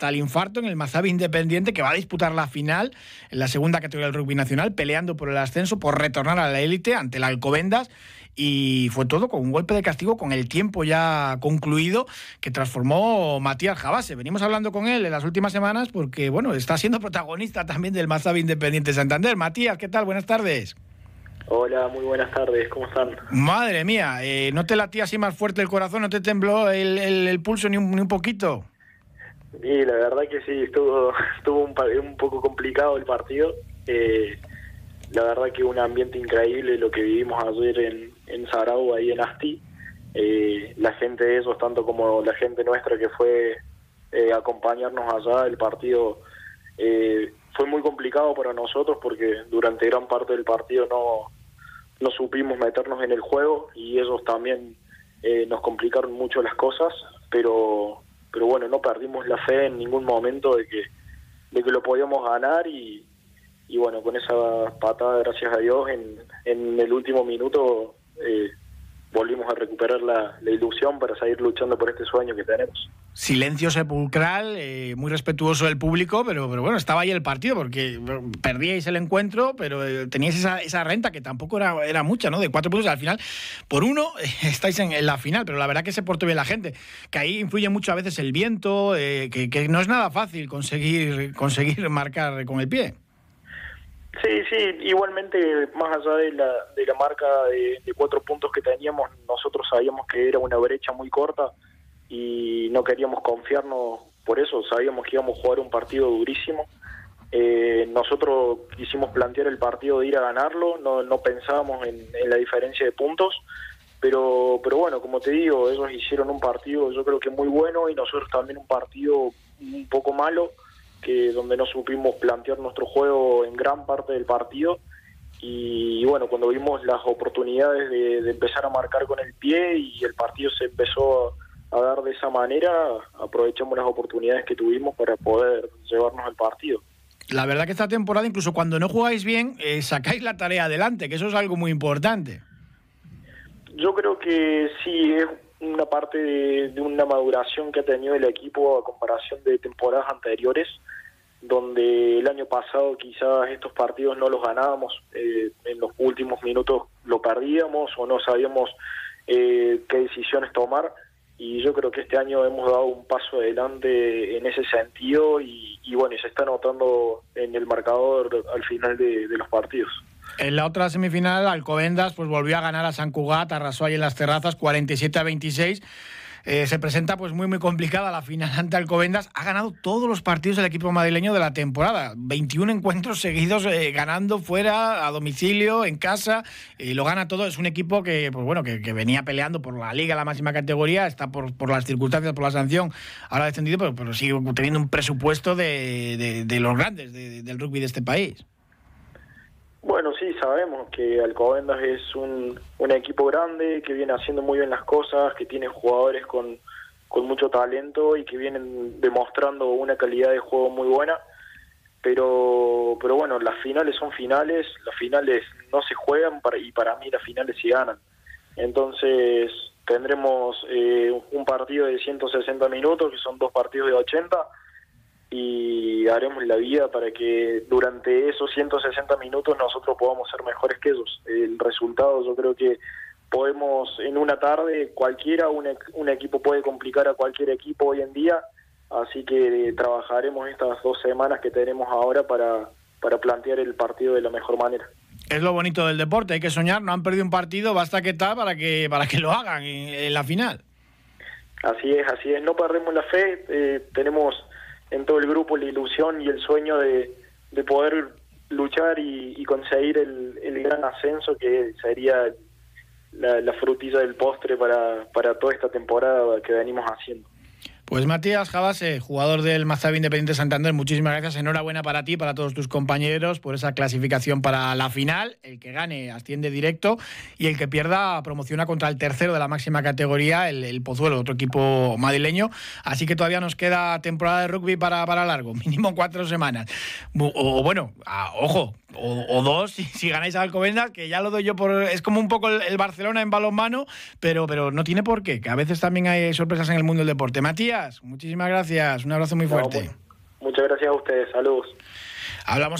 hasta el infarto en el Mazabi Independiente, que va a disputar la final en la segunda categoría del rugby nacional, peleando por el ascenso, por retornar a la élite ante el Alcobendas y fue todo con un golpe de castigo con el tiempo ya concluido que transformó Matías Jabase. Venimos hablando con él en las últimas semanas porque, bueno, está siendo protagonista también del Mazabi Independiente Santander. Matías, ¿qué tal? Buenas tardes. Hola, muy buenas tardes, ¿cómo están? Madre mía, eh, ¿no te latía así más fuerte el corazón, no te tembló el, pulso ni un, poquito? Sí, la verdad que sí, estuvo, estuvo un, un poco complicado el partido. Eh, la verdad que un ambiente increíble lo que vivimos ayer en, en Sarau, ahí en Asti. Eh, la gente de esos, tanto como la gente nuestra que fue eh, acompañarnos allá, el partido eh, fue muy complicado para nosotros porque durante gran parte del partido no, no supimos meternos en el juego y ellos también eh, nos complicaron mucho las cosas, pero, pero bueno, no perdimos la fe en ningún momento de que, de que lo podíamos ganar y, y bueno, con esa patada, gracias a Dios, en, en el último minuto eh, volvimos a recuperar la, ilusión para seguir luchando por este sueño que tenemos. Silencio sepulcral, eh, muy respetuoso del público, pero, pero bueno, estaba ahí el partido porque perdíais el encuentro, pero eh, teníais esa, esa renta que tampoco era, era mucha, ¿no? De cuatro puntos al final. Por uno estáis en, la final, pero la verdad que se portó bien la gente, que ahí influye mucho a veces el viento, que, que no es nada fácil conseguir, conseguir marcar con el pie. Sí, sí, igualmente, más allá de la, de la marca de, cuatro puntos que teníamos, nosotros sabíamos que era una brecha muy corta y no queríamos confiarnos por eso, sabíamos que íbamos a jugar un partido durísimo. Eh, nosotros quisimos plantear el partido de ir a ganarlo, no, no pensábamos en, en la diferencia de puntos, pero, pero bueno, como te digo, ellos hicieron un partido yo creo que muy bueno y nosotros también un partido un poco malo que donde no supimos plantear nuestro juego en gran parte del partido y, bueno, cuando vimos las oportunidades de, empezar a marcar con el pie y el partido se empezó a, dar de esa manera, aprovechamos las oportunidades que tuvimos para poder llevarnos al partido. La verdad que esta temporada, incluso cuando no jugáis bien, eh, sacáis la tarea adelante, que eso es algo muy importante. Yo creo que sí, es una parte de, una maduración que ha tenido el equipo a comparación de temporadas anteriores, donde el año pasado quizás estos partidos no los ganábamos, eh, en los últimos minutos lo perdíamos o no sabíamos eh, qué decisiones tomar y yo creo que este año hemos dado un paso adelante en ese sentido y, bueno, se está notando en el marcador al final de los partidos. En la otra semifinal, Alcobendas pues volvió a ganar a San Cugat, arrasó ahí en las terrazas 47 a 26. Eh, se presenta pues muy muy complicada la final ante Alcobendas. Ha ganado todos los partidos del equipo madrileño de la temporada. 21 encuentros seguidos eh, ganando fuera, a domicilio, en casa. Y lo gana todo. Es un equipo que, pues bueno, que, venía peleando por la liga, la máxima categoría. Está por, por las circunstancias, por la sanción. Ahora descendido, pero, pero sigue teniendo un presupuesto de, de, los grandes del rugby de este país. Bueno, sí, sabemos que Alcobendas es un, un equipo grande, que viene haciendo muy bien las cosas, que tiene jugadores con, con mucho talento y que vienen demostrando una calidad de juego muy buena. Pero, pero bueno, las finales son finales, las finales no se juegan para, y para mí las finales se ganan. Entonces tendremos eh, un partido de 160 minutos, que son dos partidos de 80, y haremos la vida para que durante esos 160 minutos nosotros podamos ser mejores que ellos. El resultado yo creo que podemos en una tarde cualquiera, un, un equipo puede complicar a cualquier equipo hoy en día, así que trabajaremos estas dos semanas que tenemos ahora para, para plantear el partido de la mejor manera. Es lo bonito del deporte, hay que soñar, no han perdido un partido, basta que tal para que, para que lo hagan en, la final. Así es, así es, no perdemos la fe, eh, tenemos en todo el grupo la ilusión y el sueño de, de poder luchar y, conseguir el, el, gran ascenso que sería la, la frutilla del postre para, para toda esta temporada que venimos haciendo. Pues Matías Jabase, jugador del Mazabi Independiente Santander, muchísimas gracias. Enhorabuena para ti, para todos tus compañeros, por esa clasificación para la final. El que gane asciende directo y el que pierda promociona contra el tercero de la máxima categoría, el, Pozuelo, otro equipo madrileño. Así que todavía nos queda temporada de rugby para, para largo, mínimo cuatro semanas. O, bueno, ojo, o, dos si, ganáis a Alcobendas, que ya lo doy yo por. Es como un poco el, el Barcelona en balonmano, pero, pero no tiene por qué, que a veces también hay sorpresas en el mundo del deporte. Matías. Gracias, muchísimas gracias. Un abrazo muy fuerte. muchas gracias a ustedes, saludos. Hablamos